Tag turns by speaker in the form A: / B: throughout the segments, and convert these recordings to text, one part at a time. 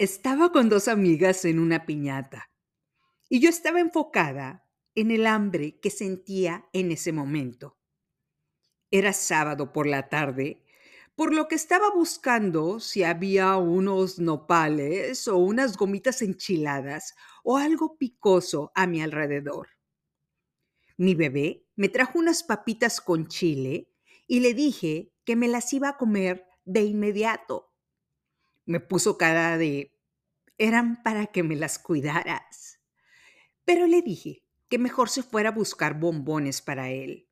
A: Estaba con dos amigas en una piñata y yo estaba enfocada en el hambre que sentía en ese momento. Era sábado por la tarde, por lo que estaba buscando si había unos nopales o unas gomitas enchiladas o algo picoso a mi alrededor. Mi bebé me trajo unas papitas con chile y le dije que me las iba a comer de inmediato. Me puso cara de, eran para que me las cuidaras. Pero le dije que mejor se fuera a buscar bombones para él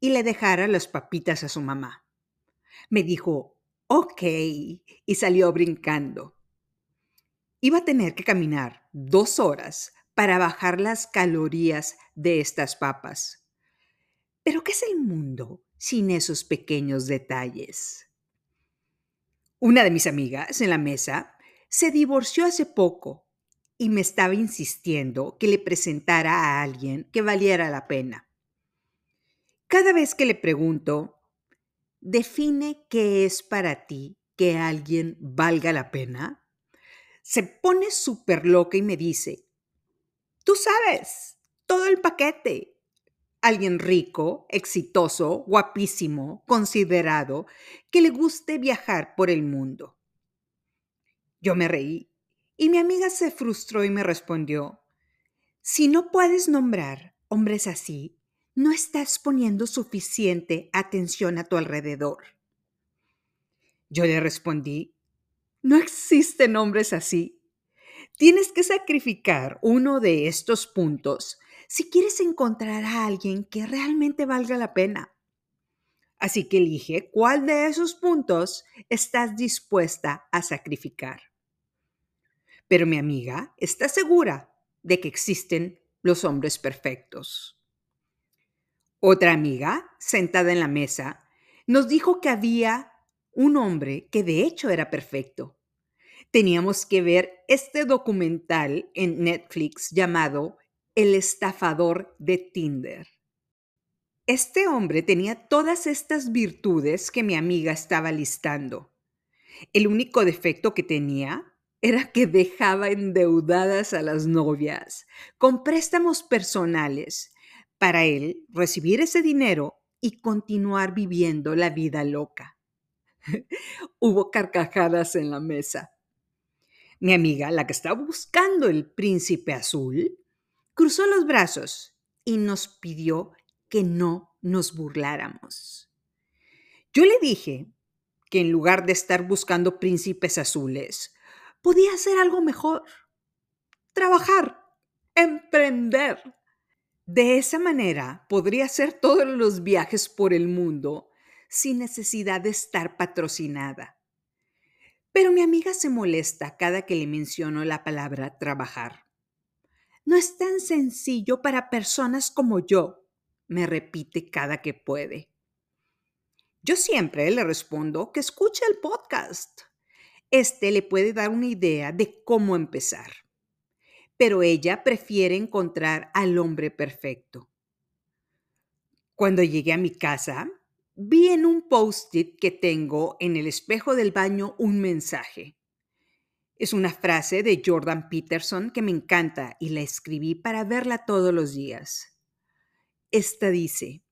A: y le dejara las papitas a su mamá. Me dijo, ok, y salió brincando. Iba a tener que caminar dos horas para bajar las calorías de estas papas. Pero ¿qué es el mundo sin esos pequeños detalles? Una de mis amigas en la mesa se divorció hace poco y me estaba insistiendo que le presentara a alguien que valiera la pena. Cada vez que le pregunto, define qué es para ti que alguien valga la pena, se pone súper loca y me dice, Tú sabes, todo el paquete. Alguien rico, exitoso, guapísimo, considerado, que le guste viajar por el mundo. Yo me reí y mi amiga se frustró y me respondió, si no puedes nombrar hombres así, no estás poniendo suficiente atención a tu alrededor. Yo le respondí, no existen hombres así. Tienes que sacrificar uno de estos puntos si quieres encontrar a alguien que realmente valga la pena. Así que elige cuál de esos puntos estás dispuesta a sacrificar. Pero mi amiga está segura de que existen los hombres perfectos. Otra amiga, sentada en la mesa, nos dijo que había un hombre que de hecho era perfecto teníamos que ver este documental en Netflix llamado El estafador de Tinder. Este hombre tenía todas estas virtudes que mi amiga estaba listando. El único defecto que tenía era que dejaba endeudadas a las novias con préstamos personales para él recibir ese dinero y continuar viviendo la vida loca. Hubo carcajadas en la mesa. Mi amiga, la que estaba buscando el príncipe azul, cruzó los brazos y nos pidió que no nos burláramos. Yo le dije que en lugar de estar buscando príncipes azules, podía hacer algo mejor. Trabajar, emprender. De esa manera podría hacer todos los viajes por el mundo sin necesidad de estar patrocinada. Pero mi amiga se molesta cada que le menciono la palabra trabajar. No es tan sencillo para personas como yo, me repite cada que puede. Yo siempre le respondo que escuche el podcast. Este le puede dar una idea de cómo empezar. Pero ella prefiere encontrar al hombre perfecto. Cuando llegué a mi casa, vi en un post-it que tengo en el espejo del baño un mensaje. Es una frase de Jordan Peterson que me encanta y la escribí para verla todos los días. Esta dice,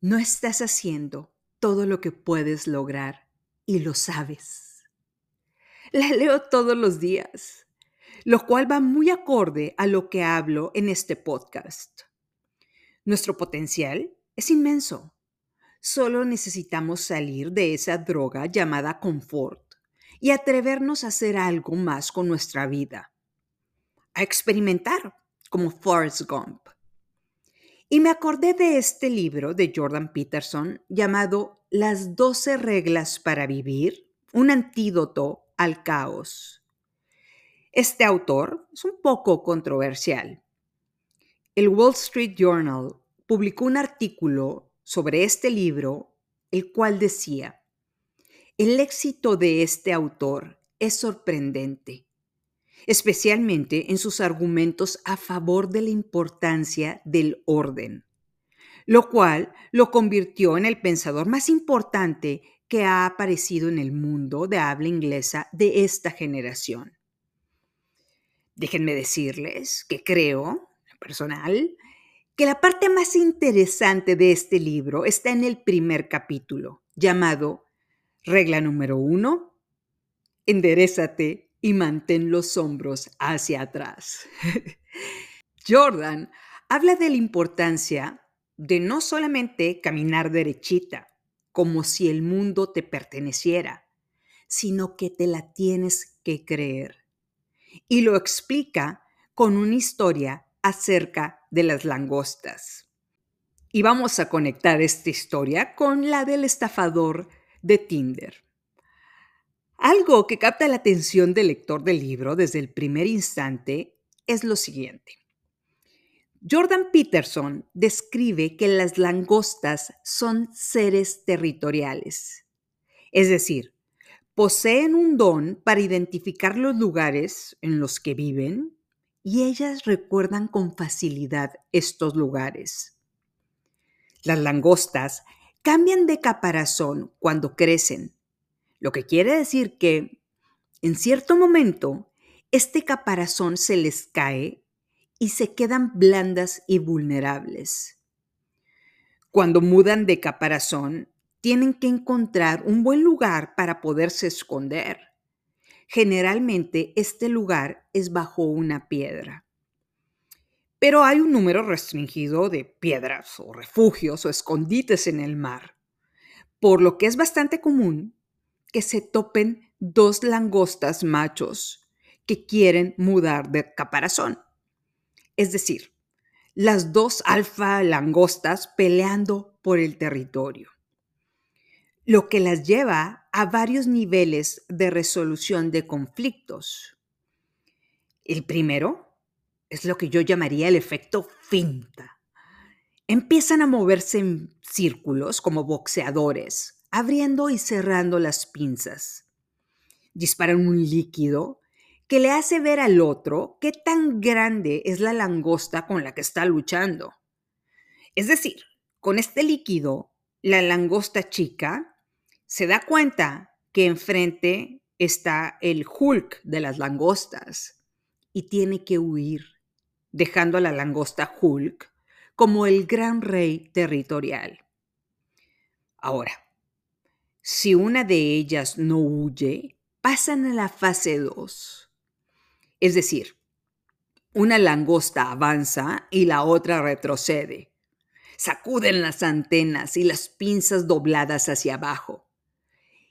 A: no estás haciendo todo lo que puedes lograr y lo sabes. La leo todos los días, lo cual va muy acorde a lo que hablo en este podcast. Nuestro potencial es inmenso Solo necesitamos salir de esa droga llamada confort y atrevernos a hacer algo más con nuestra vida. A experimentar, como Forrest Gump. Y me acordé de este libro de Jordan Peterson llamado Las 12 reglas para vivir, un antídoto al caos. Este autor es un poco controversial. El Wall Street Journal publicó un artículo sobre este libro, el cual decía, el éxito de este autor es sorprendente, especialmente en sus argumentos a favor de la importancia del orden, lo cual lo convirtió en el pensador más importante que ha aparecido en el mundo de habla inglesa de esta generación. Déjenme decirles que creo, personal, que la parte más interesante de este libro está en el primer capítulo, llamado Regla número uno, enderezate y mantén los hombros hacia atrás. Jordan habla de la importancia de no solamente caminar derechita, como si el mundo te perteneciera, sino que te la tienes que creer. Y lo explica con una historia acerca de las langostas. Y vamos a conectar esta historia con la del estafador de Tinder. Algo que capta la atención del lector del libro desde el primer instante es lo siguiente. Jordan Peterson describe que las langostas son seres territoriales, es decir, poseen un don para identificar los lugares en los que viven y ellas recuerdan con facilidad estos lugares. Las langostas cambian de caparazón cuando crecen, lo que quiere decir que en cierto momento este caparazón se les cae y se quedan blandas y vulnerables. Cuando mudan de caparazón, tienen que encontrar un buen lugar para poderse esconder. Generalmente este lugar es bajo una piedra. Pero hay un número restringido de piedras o refugios o escondites en el mar, por lo que es bastante común que se topen dos langostas machos que quieren mudar de caparazón. Es decir, las dos alfa langostas peleando por el territorio, lo que las lleva a varios niveles de resolución de conflictos. El primero es lo que yo llamaría el efecto finta. Empiezan a moverse en círculos como boxeadores, abriendo y cerrando las pinzas. Disparan un líquido que le hace ver al otro qué tan grande es la langosta con la que está luchando. Es decir, con este líquido, la langosta chica se da cuenta que enfrente está el Hulk de las langostas y tiene que huir, dejando a la langosta Hulk como el gran rey territorial. Ahora, si una de ellas no huye, pasan a la fase 2 es decir, una langosta avanza y la otra retrocede. Sacuden las antenas y las pinzas dobladas hacia abajo.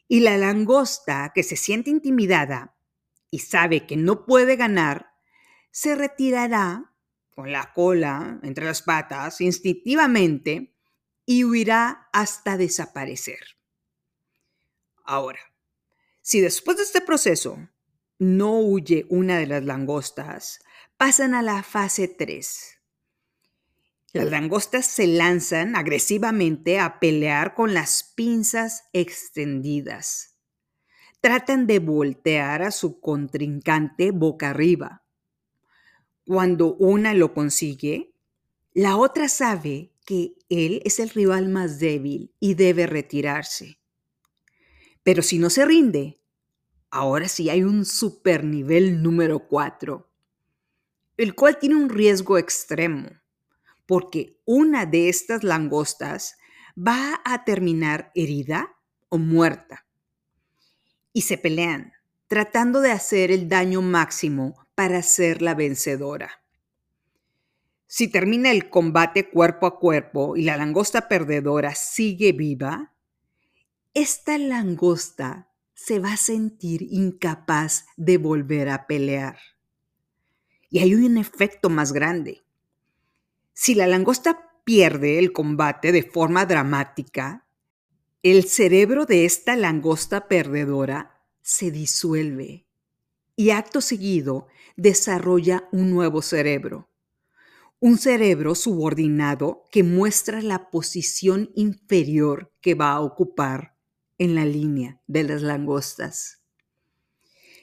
A: Y la langosta, que se siente intimidada y sabe que no puede ganar, se retirará con la cola entre las patas instintivamente y huirá hasta desaparecer. Ahora, si después de este proceso no huye una de las langostas, pasan a la fase 3. Las langostas se lanzan agresivamente a pelear con las pinzas extendidas. Tratan de voltear a su contrincante boca arriba. Cuando una lo consigue, la otra sabe que él es el rival más débil y debe retirarse. Pero si no se rinde, Ahora sí hay un supernivel número 4, el cual tiene un riesgo extremo, porque una de estas langostas va a terminar herida o muerta. Y se pelean, tratando de hacer el daño máximo para ser la vencedora. Si termina el combate cuerpo a cuerpo y la langosta perdedora sigue viva, esta langosta se va a sentir incapaz de volver a pelear. Y hay un efecto más grande. Si la langosta pierde el combate de forma dramática, el cerebro de esta langosta perdedora se disuelve y acto seguido desarrolla un nuevo cerebro. Un cerebro subordinado que muestra la posición inferior que va a ocupar en la línea de las langostas.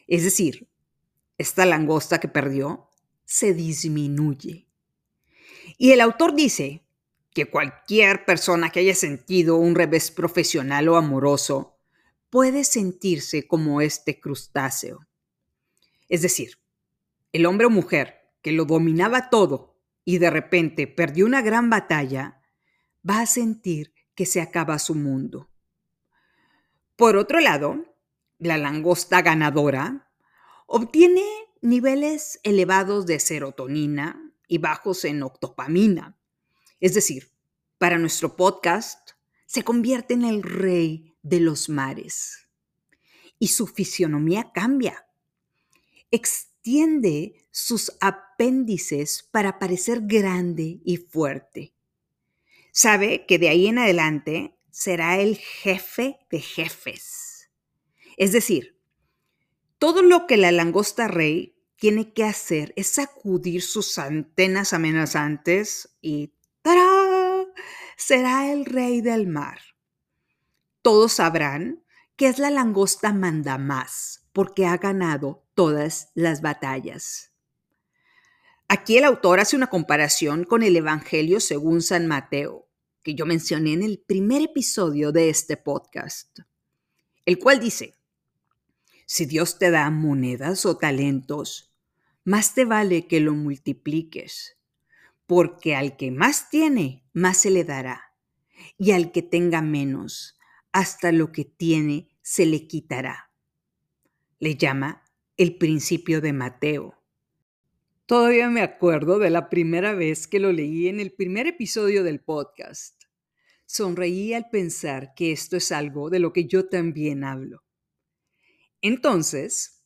A: Es decir, esta langosta que perdió se disminuye. Y el autor dice que cualquier persona que haya sentido un revés profesional o amoroso puede sentirse como este crustáceo. Es decir, el hombre o mujer que lo dominaba todo y de repente perdió una gran batalla, va a sentir que se acaba su mundo. Por otro lado, la langosta ganadora obtiene niveles elevados de serotonina y bajos en octopamina. Es decir, para nuestro podcast, se convierte en el rey de los mares. Y su fisionomía cambia. Extiende sus apéndices para parecer grande y fuerte. Sabe que de ahí en adelante será el jefe de jefes. Es decir, todo lo que la langosta rey tiene que hacer es sacudir sus antenas amenazantes y ¡tará! será el rey del mar. Todos sabrán que es la langosta manda más porque ha ganado todas las batallas. Aquí el autor hace una comparación con el Evangelio según San Mateo que yo mencioné en el primer episodio de este podcast, el cual dice, si Dios te da monedas o talentos, más te vale que lo multipliques, porque al que más tiene, más se le dará, y al que tenga menos, hasta lo que tiene se le quitará. Le llama el principio de Mateo. Todavía me acuerdo de la primera vez que lo leí en el primer episodio del podcast. Sonreí al pensar que esto es algo de lo que yo también hablo. Entonces,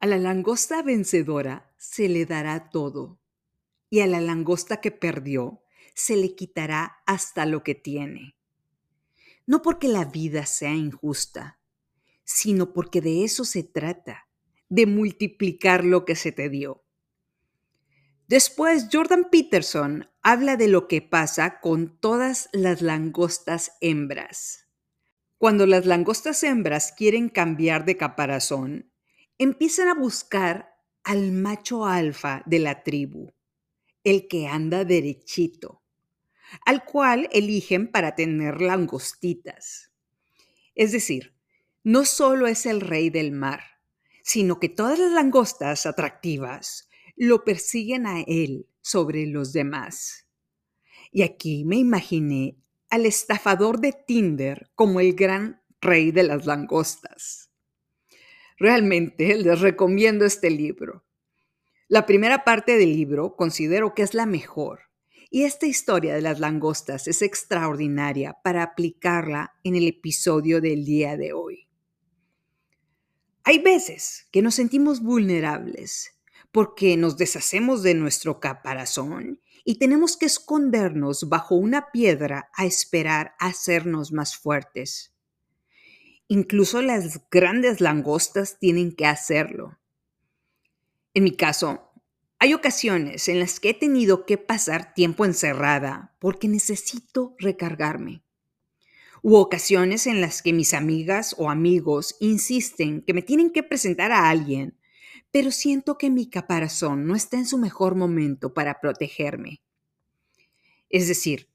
A: a la langosta vencedora se le dará todo, y a la langosta que perdió se le quitará hasta lo que tiene. No porque la vida sea injusta, sino porque de eso se trata, de multiplicar lo que se te dio. Después, Jordan Peterson habla de lo que pasa con todas las langostas hembras. Cuando las langostas hembras quieren cambiar de caparazón, empiezan a buscar al macho alfa de la tribu, el que anda derechito, al cual eligen para tener langostitas. Es decir, no solo es el rey del mar, sino que todas las langostas atractivas lo persiguen a él sobre los demás. Y aquí me imaginé al estafador de Tinder como el gran rey de las langostas. Realmente les recomiendo este libro. La primera parte del libro considero que es la mejor y esta historia de las langostas es extraordinaria para aplicarla en el episodio del día de hoy. Hay veces que nos sentimos vulnerables porque nos deshacemos de nuestro caparazón y tenemos que escondernos bajo una piedra a esperar hacernos más fuertes. Incluso las grandes langostas tienen que hacerlo. En mi caso, hay ocasiones en las que he tenido que pasar tiempo encerrada porque necesito recargarme. Hubo ocasiones en las que mis amigas o amigos insisten que me tienen que presentar a alguien pero siento que mi caparazón no está en su mejor momento para protegerme. Es decir,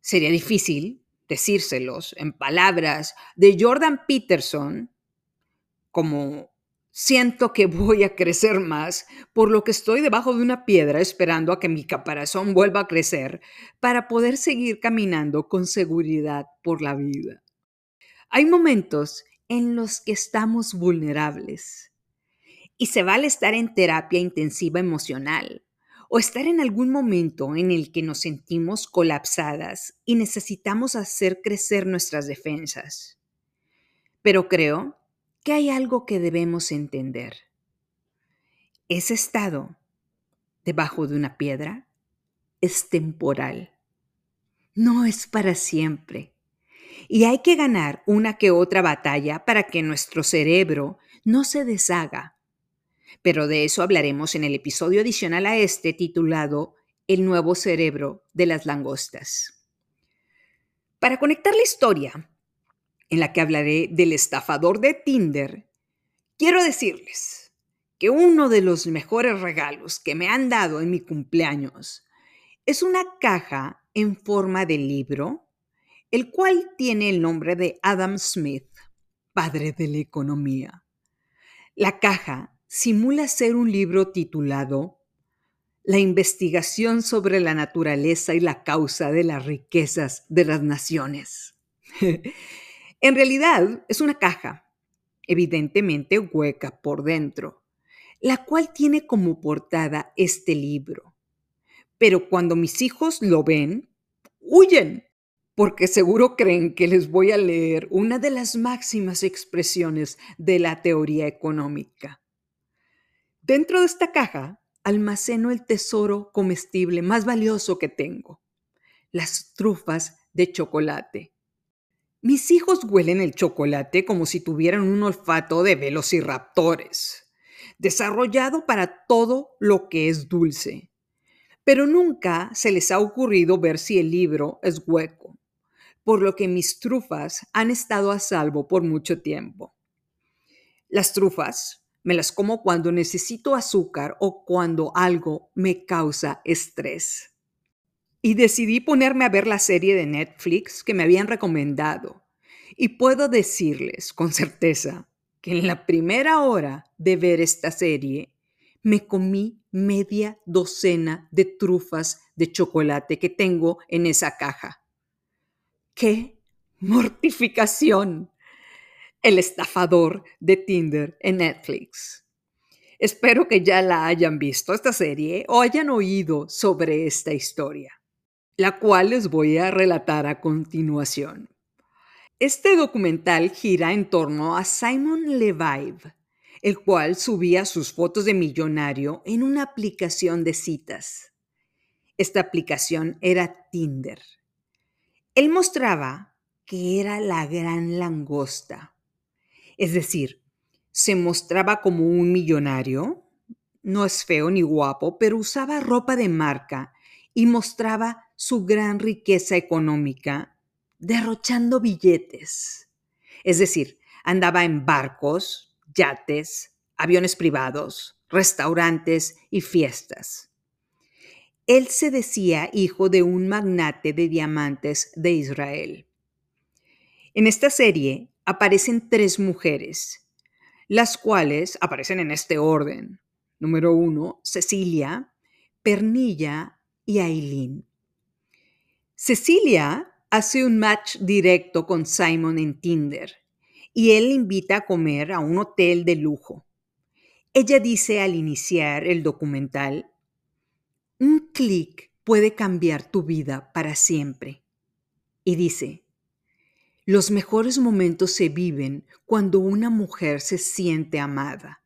A: sería difícil decírselos en palabras de Jordan Peterson como siento que voy a crecer más, por lo que estoy debajo de una piedra esperando a que mi caparazón vuelva a crecer para poder seguir caminando con seguridad por la vida. Hay momentos en los que estamos vulnerables y se vale estar en terapia intensiva emocional o estar en algún momento en el que nos sentimos colapsadas y necesitamos hacer crecer nuestras defensas. Pero creo que hay algo que debemos entender. Ese estado debajo de una piedra es temporal. No es para siempre. Y hay que ganar una que otra batalla para que nuestro cerebro no se deshaga pero de eso hablaremos en el episodio adicional a este titulado El nuevo cerebro de las langostas. Para conectar la historia en la que hablaré del estafador de Tinder, quiero decirles que uno de los mejores regalos que me han dado en mi cumpleaños es una caja en forma de libro, el cual tiene el nombre de Adam Smith, padre de la economía. La caja simula ser un libro titulado La investigación sobre la naturaleza y la causa de las riquezas de las naciones. en realidad es una caja, evidentemente hueca por dentro, la cual tiene como portada este libro. Pero cuando mis hijos lo ven, huyen, porque seguro creen que les voy a leer una de las máximas expresiones de la teoría económica. Dentro de esta caja almaceno el tesoro comestible más valioso que tengo, las trufas de chocolate. Mis hijos huelen el chocolate como si tuvieran un olfato de velociraptores, desarrollado para todo lo que es dulce. Pero nunca se les ha ocurrido ver si el libro es hueco, por lo que mis trufas han estado a salvo por mucho tiempo. Las trufas me las como cuando necesito azúcar o cuando algo me causa estrés. Y decidí ponerme a ver la serie de Netflix que me habían recomendado. Y puedo decirles con certeza que en la primera hora de ver esta serie me comí media docena de trufas de chocolate que tengo en esa caja. ¡Qué mortificación! El estafador de Tinder en Netflix. Espero que ya la hayan visto esta serie o hayan oído sobre esta historia, la cual les voy a relatar a continuación. Este documental gira en torno a Simon Levive, el cual subía sus fotos de millonario en una aplicación de citas. Esta aplicación era Tinder. Él mostraba que era la gran langosta, es decir, se mostraba como un millonario, no es feo ni guapo, pero usaba ropa de marca y mostraba su gran riqueza económica, derrochando billetes. Es decir, andaba en barcos, yates, aviones privados, restaurantes y fiestas. Él se decía hijo de un magnate de diamantes de Israel. En esta serie aparecen tres mujeres, las cuales aparecen en este orden. Número uno, Cecilia, Pernilla y Aileen. Cecilia hace un match directo con Simon en Tinder y él le invita a comer a un hotel de lujo. Ella dice al iniciar el documental, un clic puede cambiar tu vida para siempre. Y dice, los mejores momentos se viven cuando una mujer se siente amada.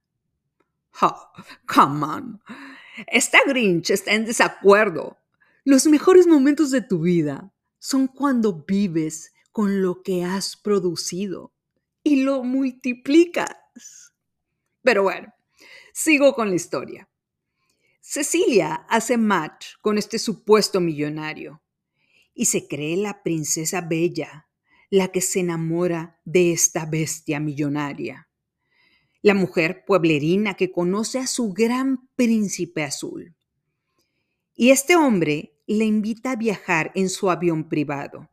A: Oh, come on. Esta Grinch está en desacuerdo. Los mejores momentos de tu vida son cuando vives con lo que has producido y lo multiplicas. Pero bueno, sigo con la historia. Cecilia hace match con este supuesto millonario y se cree la princesa bella la que se enamora de esta bestia millonaria. La mujer pueblerina que conoce a su gran príncipe azul. Y este hombre le invita a viajar en su avión privado.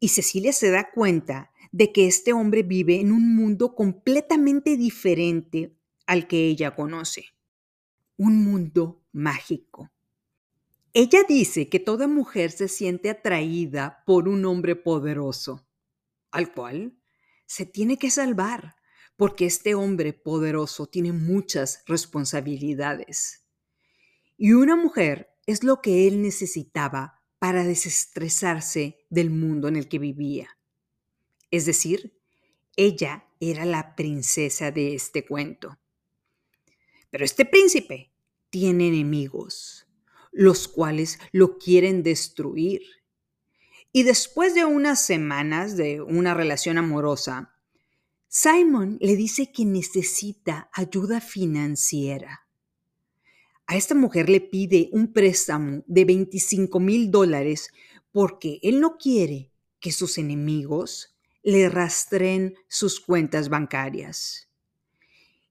A: Y Cecilia se da cuenta de que este hombre vive en un mundo completamente diferente al que ella conoce. Un mundo mágico. Ella dice que toda mujer se siente atraída por un hombre poderoso, al cual se tiene que salvar, porque este hombre poderoso tiene muchas responsabilidades. Y una mujer es lo que él necesitaba para desestresarse del mundo en el que vivía. Es decir, ella era la princesa de este cuento. Pero este príncipe tiene enemigos los cuales lo quieren destruir. Y después de unas semanas de una relación amorosa, Simon le dice que necesita ayuda financiera. A esta mujer le pide un préstamo de 25 mil dólares porque él no quiere que sus enemigos le rastren sus cuentas bancarias.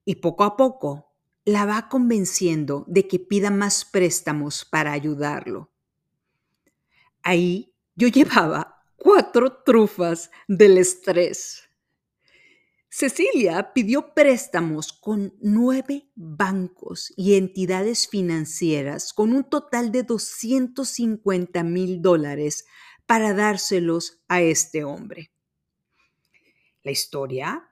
A: Y poco a poco la va convenciendo de que pida más préstamos para ayudarlo. Ahí yo llevaba cuatro trufas del estrés. Cecilia pidió préstamos con nueve bancos y entidades financieras con un total de 250 mil dólares para dárselos a este hombre. La historia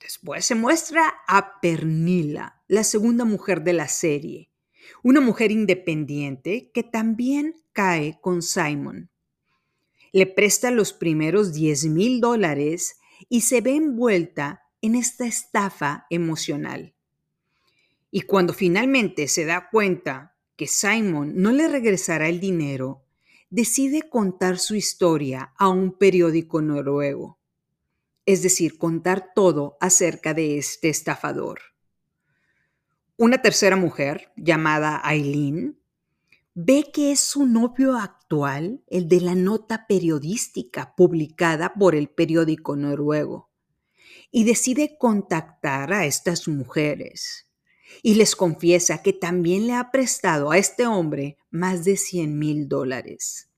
A: después se muestra a Pernila, la segunda mujer de la serie, una mujer independiente que también cae con Simon. Le presta los primeros 10 mil dólares y se ve envuelta en esta estafa emocional. Y cuando finalmente se da cuenta que Simon no le regresará el dinero, decide contar su historia a un periódico noruego. Es decir, contar todo acerca de este estafador. Una tercera mujer, llamada Eileen, ve que es su novio actual el de la nota periodística publicada por el periódico noruego y decide contactar a estas mujeres y les confiesa que también le ha prestado a este hombre más de 100 mil dólares.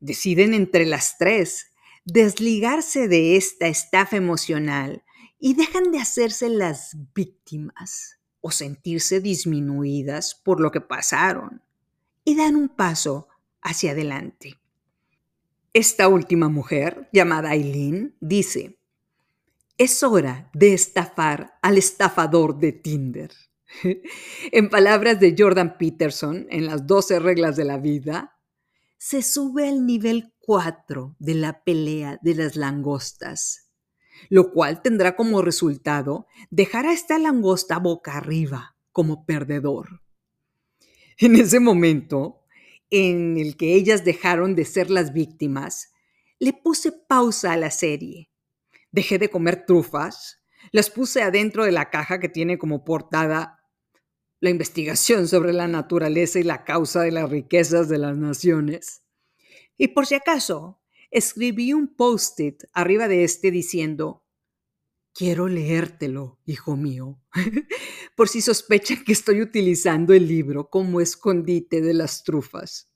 A: Deciden entre las tres desligarse de esta estafa emocional y dejan de hacerse las víctimas o sentirse disminuidas por lo que pasaron y dan un paso hacia adelante. Esta última mujer, llamada Eileen, dice, es hora de estafar al estafador de Tinder. en palabras de Jordan Peterson, en las 12 reglas de la vida, se sube al nivel 4 de la pelea de las langostas, lo cual tendrá como resultado dejar a esta langosta boca arriba como perdedor. En ese momento, en el que ellas dejaron de ser las víctimas, le puse pausa a la serie dejé de comer trufas, las puse adentro de la caja que tiene como portada la investigación sobre la naturaleza y la causa de las riquezas de las naciones. Y por si acaso, escribí un post-it arriba de este diciendo, quiero leértelo, hijo mío, por si sospechan que estoy utilizando el libro como escondite de las trufas.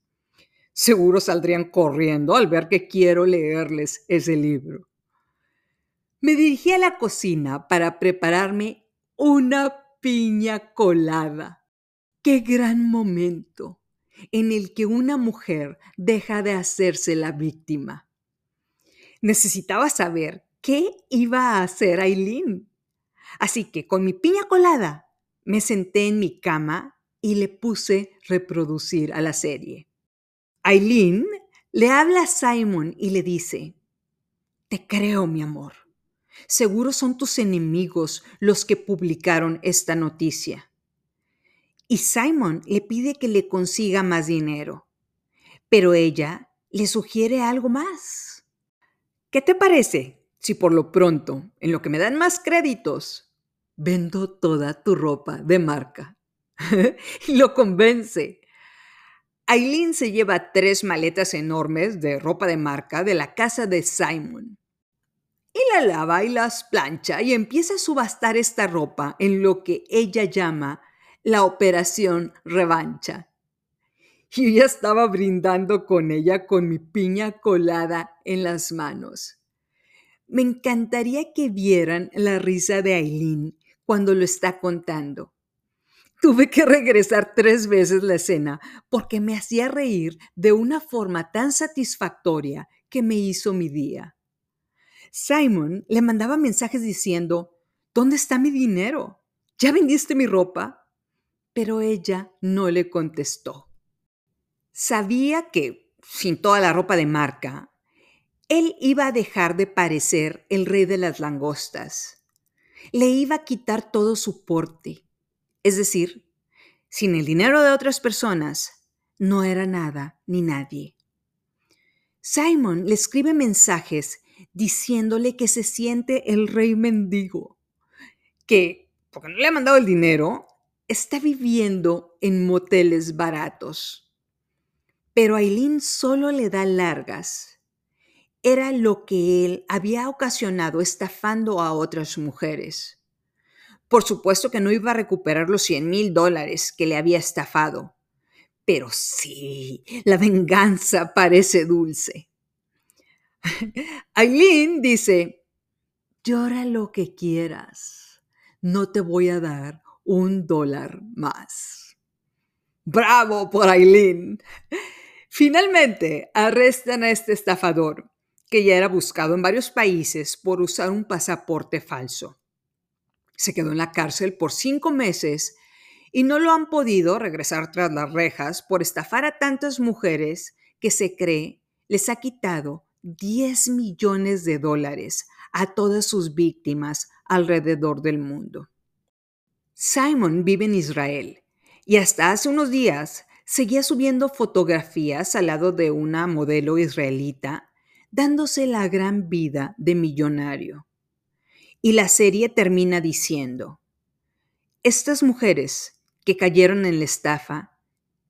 A: Seguro saldrían corriendo al ver que quiero leerles ese libro. Me dirigí a la cocina para prepararme una piña colada. Qué gran momento en el que una mujer deja de hacerse la víctima. Necesitaba saber qué iba a hacer Aileen. Así que con mi piña colada me senté en mi cama y le puse reproducir a la serie. Aileen le habla a Simon y le dice, Te creo, mi amor. Seguro son tus enemigos los que publicaron esta noticia. Y Simon le pide que le consiga más dinero, pero ella le sugiere algo más. ¿Qué te parece si por lo pronto, en lo que me dan más créditos, vendo toda tu ropa de marca? lo convence. Aileen se lleva tres maletas enormes de ropa de marca de la casa de Simon y la lava y las plancha y empieza a subastar esta ropa en lo que ella llama la operación revancha. Yo ya estaba brindando con ella con mi piña colada en las manos. Me encantaría que vieran la risa de Aileen cuando lo está contando. Tuve que regresar tres veces la escena porque me hacía reír de una forma tan satisfactoria que me hizo mi día. Simon le mandaba mensajes diciendo, ¿dónde está mi dinero? ¿Ya vendiste mi ropa? Pero ella no le contestó. Sabía que, sin toda la ropa de marca, él iba a dejar de parecer el rey de las langostas. Le iba a quitar todo su porte. Es decir, sin el dinero de otras personas, no era nada ni nadie. Simon le escribe mensajes diciéndole que se siente el rey mendigo, que, porque no le ha mandado el dinero, está viviendo en moteles baratos. Pero Aileen solo le da largas. Era lo que él había ocasionado estafando a otras mujeres. Por supuesto que no iba a recuperar los 100 mil dólares que le había estafado. Pero sí, la venganza parece dulce. Aileen dice, llora lo que quieras, no te voy a dar un dólar más. Bravo por Aileen. Finalmente, arrestan a este estafador, que ya era buscado en varios países por usar un pasaporte falso. Se quedó en la cárcel por cinco meses y no lo han podido regresar tras las rejas por estafar a tantas mujeres que se cree les ha quitado 10 millones de dólares a todas sus víctimas alrededor del mundo. Simon vive en Israel y hasta hace unos días seguía subiendo fotografías al lado de una modelo israelita, dándose la gran vida de millonario. Y la serie termina diciendo, estas mujeres que cayeron en la estafa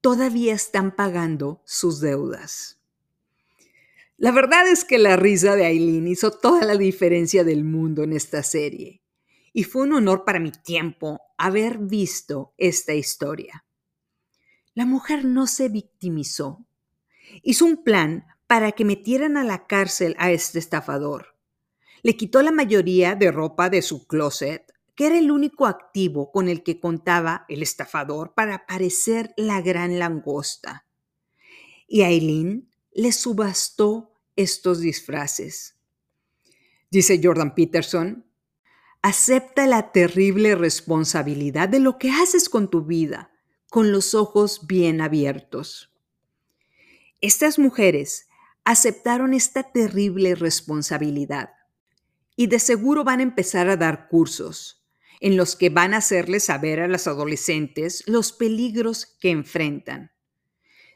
A: todavía están pagando sus deudas. La verdad es que la risa de Aileen hizo toda la diferencia del mundo en esta serie, y fue un honor para mi tiempo haber visto esta historia. La mujer no se victimizó. Hizo un plan para que metieran a la cárcel a este estafador. Le quitó la mayoría de ropa de su closet, que era el único activo con el que contaba el estafador para parecer la gran langosta. Y Aileen le subastó estos disfraces. Dice Jordan Peterson, acepta la terrible responsabilidad de lo que haces con tu vida con los ojos bien abiertos. Estas mujeres aceptaron esta terrible responsabilidad y de seguro van a empezar a dar cursos en los que van a hacerles saber a las adolescentes los peligros que enfrentan.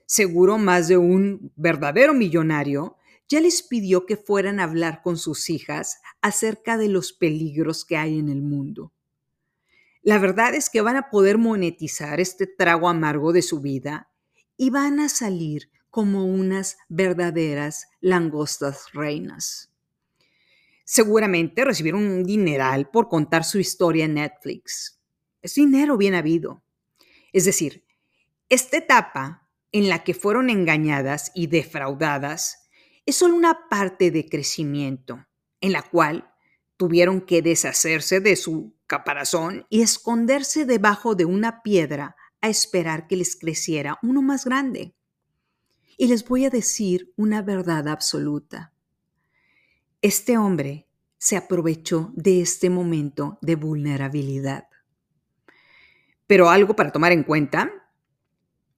A: Seguro más de un verdadero millonario ya les pidió que fueran a hablar con sus hijas acerca de los peligros que hay en el mundo. La verdad es que van a poder monetizar este trago amargo de su vida y van a salir como unas verdaderas langostas reinas. Seguramente recibieron un dineral por contar su historia en Netflix. Es dinero bien habido. Es decir, esta etapa en la que fueron engañadas y defraudadas es solo una parte de crecimiento, en la cual tuvieron que deshacerse de su caparazón y esconderse debajo de una piedra a esperar que les creciera uno más grande. Y les voy a decir una verdad absoluta. Este hombre se aprovechó de este momento de vulnerabilidad. Pero algo para tomar en cuenta,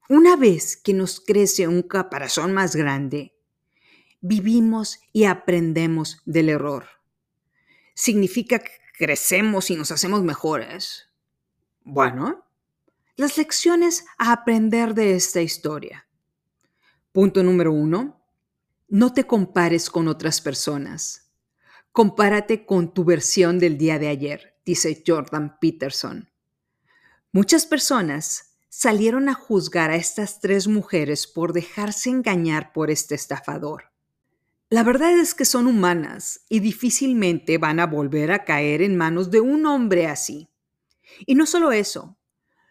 A: una vez que nos crece un caparazón más grande, vivimos y aprendemos del error. ¿Significa que crecemos y nos hacemos mejores? Bueno, las lecciones a aprender de esta historia. Punto número uno, no te compares con otras personas. Compárate con tu versión del día de ayer, dice Jordan Peterson. Muchas personas salieron a juzgar a estas tres mujeres por dejarse engañar por este estafador. La verdad es que son humanas y difícilmente van a volver a caer en manos de un hombre así. Y no solo eso,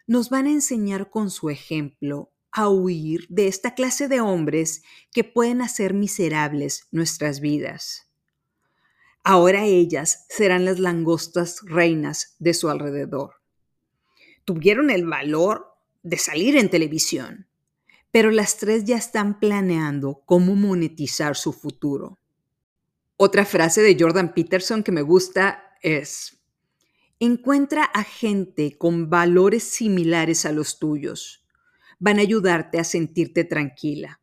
A: nos van a enseñar con su ejemplo a huir de esta clase de hombres que pueden hacer miserables nuestras vidas. Ahora ellas serán las langostas reinas de su alrededor. Tuvieron el valor de salir en televisión, pero las tres ya están planeando cómo monetizar su futuro. Otra frase de Jordan Peterson que me gusta es, encuentra a gente con valores similares a los tuyos. Van a ayudarte a sentirte tranquila.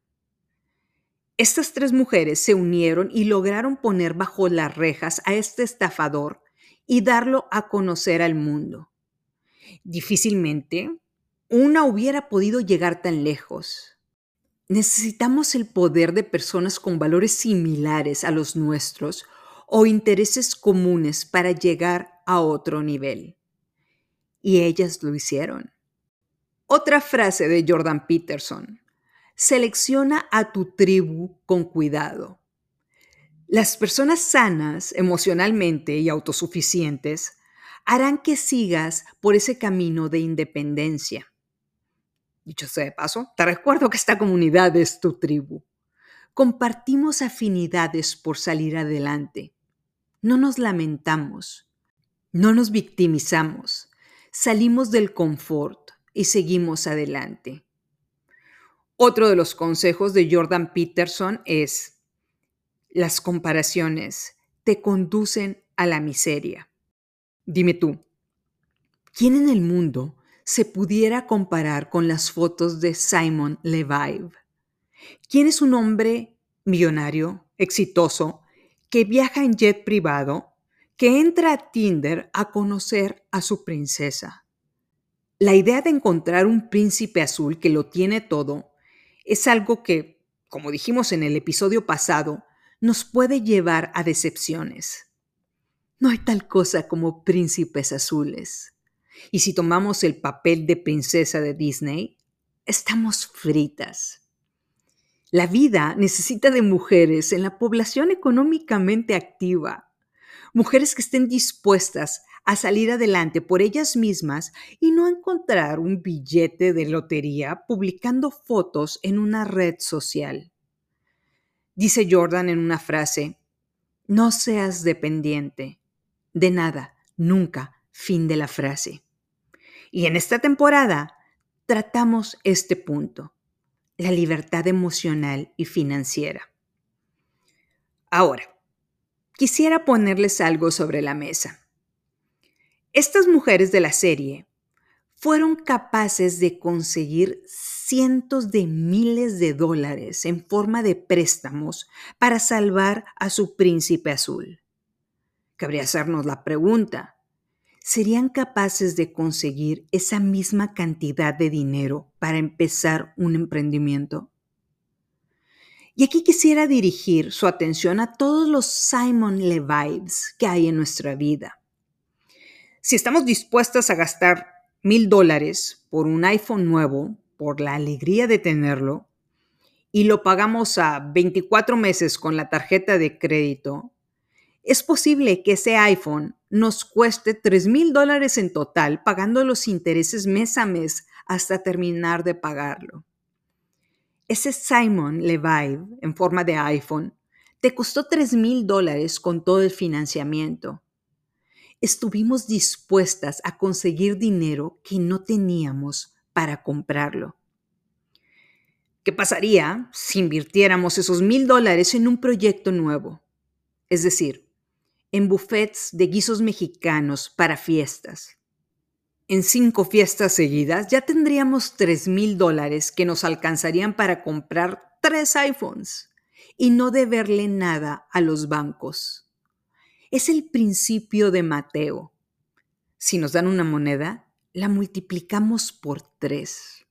A: Estas tres mujeres se unieron y lograron poner bajo las rejas a este estafador y darlo a conocer al mundo. Difícilmente una hubiera podido llegar tan lejos. Necesitamos el poder de personas con valores similares a los nuestros o intereses comunes para llegar a otro nivel. Y ellas lo hicieron. Otra frase de Jordan Peterson. Selecciona a tu tribu con cuidado. Las personas sanas emocionalmente y autosuficientes harán que sigas por ese camino de independencia Dicho sea de paso, te recuerdo que esta comunidad es tu tribu. Compartimos afinidades por salir adelante. no nos lamentamos, no nos victimizamos, salimos del confort y seguimos adelante. Otro de los consejos de Jordan Peterson es, las comparaciones te conducen a la miseria. Dime tú, ¿quién en el mundo se pudiera comparar con las fotos de Simon Levive? ¿Quién es un hombre millonario, exitoso, que viaja en jet privado, que entra a Tinder a conocer a su princesa? La idea de encontrar un príncipe azul que lo tiene todo es algo que, como dijimos en el episodio pasado, nos puede llevar a decepciones. No hay tal cosa como príncipes azules. Y si tomamos el papel de princesa de Disney, estamos fritas. La vida necesita de mujeres en la población económicamente activa, mujeres que estén dispuestas a salir adelante por ellas mismas y no encontrar un billete de lotería publicando fotos en una red social. Dice Jordan en una frase, no seas dependiente, de nada, nunca, fin de la frase. Y en esta temporada tratamos este punto, la libertad emocional y financiera. Ahora, quisiera ponerles algo sobre la mesa. Estas mujeres de la serie fueron capaces de conseguir cientos de miles de dólares en forma de préstamos para salvar a su príncipe azul. Cabría hacernos la pregunta, ¿serían capaces de conseguir esa misma cantidad de dinero para empezar un emprendimiento? Y aquí quisiera dirigir su atención a todos los Simon Levives que hay en nuestra vida. Si estamos dispuestas a gastar mil dólares por un iPhone nuevo, por la alegría de tenerlo, y lo pagamos a 24 meses con la tarjeta de crédito, es posible que ese iPhone nos cueste 3 mil dólares en total pagando los intereses mes a mes hasta terminar de pagarlo. Ese Simon Levive en forma de iPhone te costó 3 mil dólares con todo el financiamiento. Estuvimos dispuestas a conseguir dinero que no teníamos para comprarlo. ¿Qué pasaría si invirtiéramos esos mil dólares en un proyecto nuevo? Es decir, en buffets de guisos mexicanos para fiestas. En cinco fiestas seguidas ya tendríamos tres mil dólares que nos alcanzarían para comprar tres iPhones y no deberle nada a los bancos. Es el principio de Mateo. Si nos dan una moneda, la multiplicamos por tres,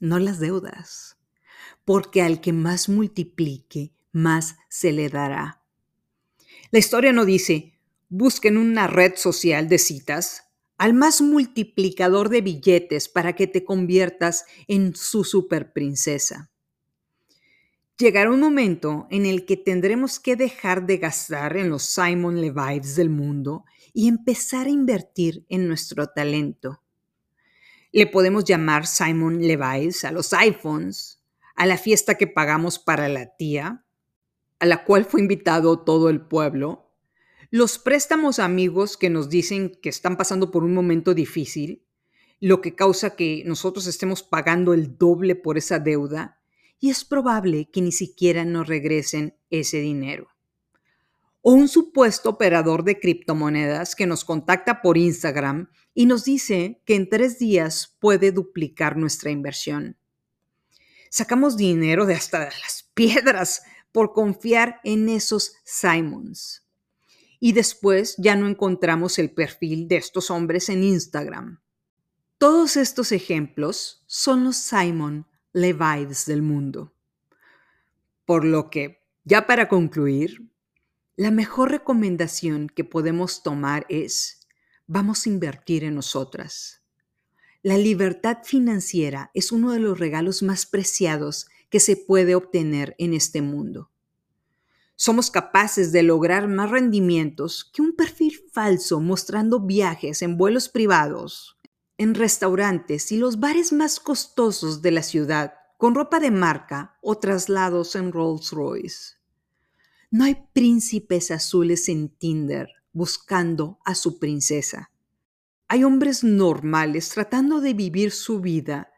A: no las deudas, porque al que más multiplique, más se le dará. La historia no dice, busquen una red social de citas al más multiplicador de billetes para que te conviertas en su superprincesa. Llegará un momento en el que tendremos que dejar de gastar en los Simon Levives del mundo y empezar a invertir en nuestro talento. Le podemos llamar Simon Levives a los iPhones, a la fiesta que pagamos para la tía, a la cual fue invitado todo el pueblo, los préstamos amigos que nos dicen que están pasando por un momento difícil, lo que causa que nosotros estemos pagando el doble por esa deuda y es probable que ni siquiera nos regresen ese dinero. O un supuesto operador de criptomonedas que nos contacta por Instagram y nos dice que en tres días puede duplicar nuestra inversión. Sacamos dinero de hasta las piedras por confiar en esos Simons. Y después ya no encontramos el perfil de estos hombres en Instagram. Todos estos ejemplos son los Simon Levives del mundo. Por lo que, ya para concluir, la mejor recomendación que podemos tomar es, vamos a invertir en nosotras. La libertad financiera es uno de los regalos más preciados que se puede obtener en este mundo. Somos capaces de lograr más rendimientos que un perfil falso mostrando viajes en vuelos privados, en restaurantes y los bares más costosos de la ciudad, con ropa de marca o traslados en Rolls Royce. No hay príncipes azules en Tinder, buscando a su princesa. Hay hombres normales tratando de vivir su vida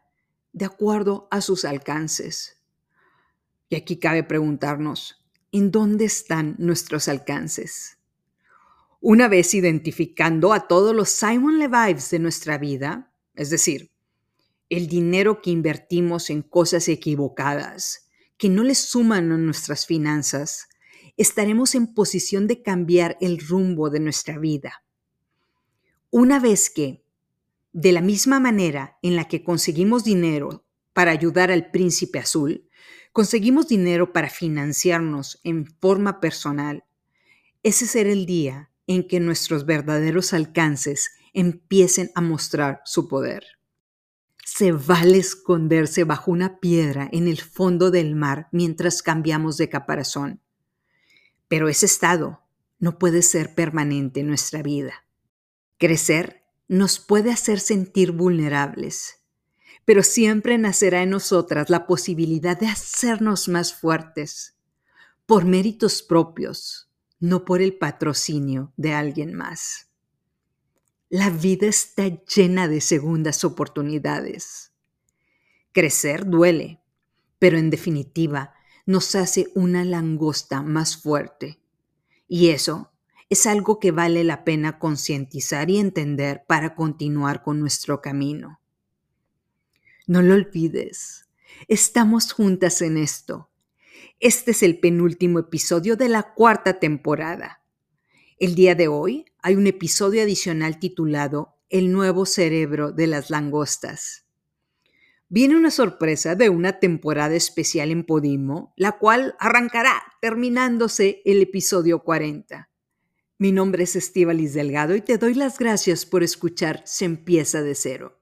A: de acuerdo a sus alcances. Y aquí cabe preguntarnos, ¿en dónde están nuestros alcances? Una vez identificando a todos los Simon Levives de nuestra vida, es decir, el dinero que invertimos en cosas equivocadas, que no le suman a nuestras finanzas, estaremos en posición de cambiar el rumbo de nuestra vida. Una vez que, de la misma manera en la que conseguimos dinero para ayudar al príncipe azul, conseguimos dinero para financiarnos en forma personal, ese será el día en que nuestros verdaderos alcances empiecen a mostrar su poder. Se vale esconderse bajo una piedra en el fondo del mar mientras cambiamos de caparazón. Pero ese estado no puede ser permanente en nuestra vida. Crecer nos puede hacer sentir vulnerables, pero siempre nacerá en nosotras la posibilidad de hacernos más fuertes, por méritos propios, no por el patrocinio de alguien más. La vida está llena de segundas oportunidades. Crecer duele, pero en definitiva nos hace una langosta más fuerte. Y eso es algo que vale la pena concientizar y entender para continuar con nuestro camino. No lo olvides, estamos juntas en esto. Este es el penúltimo episodio de la cuarta temporada. El día de hoy hay un episodio adicional titulado El nuevo cerebro de las langostas. Viene una sorpresa de una temporada especial en Podimo, la cual arrancará terminándose el episodio 40. Mi nombre es Estivalis Delgado y te doy las gracias por escuchar Se empieza de cero.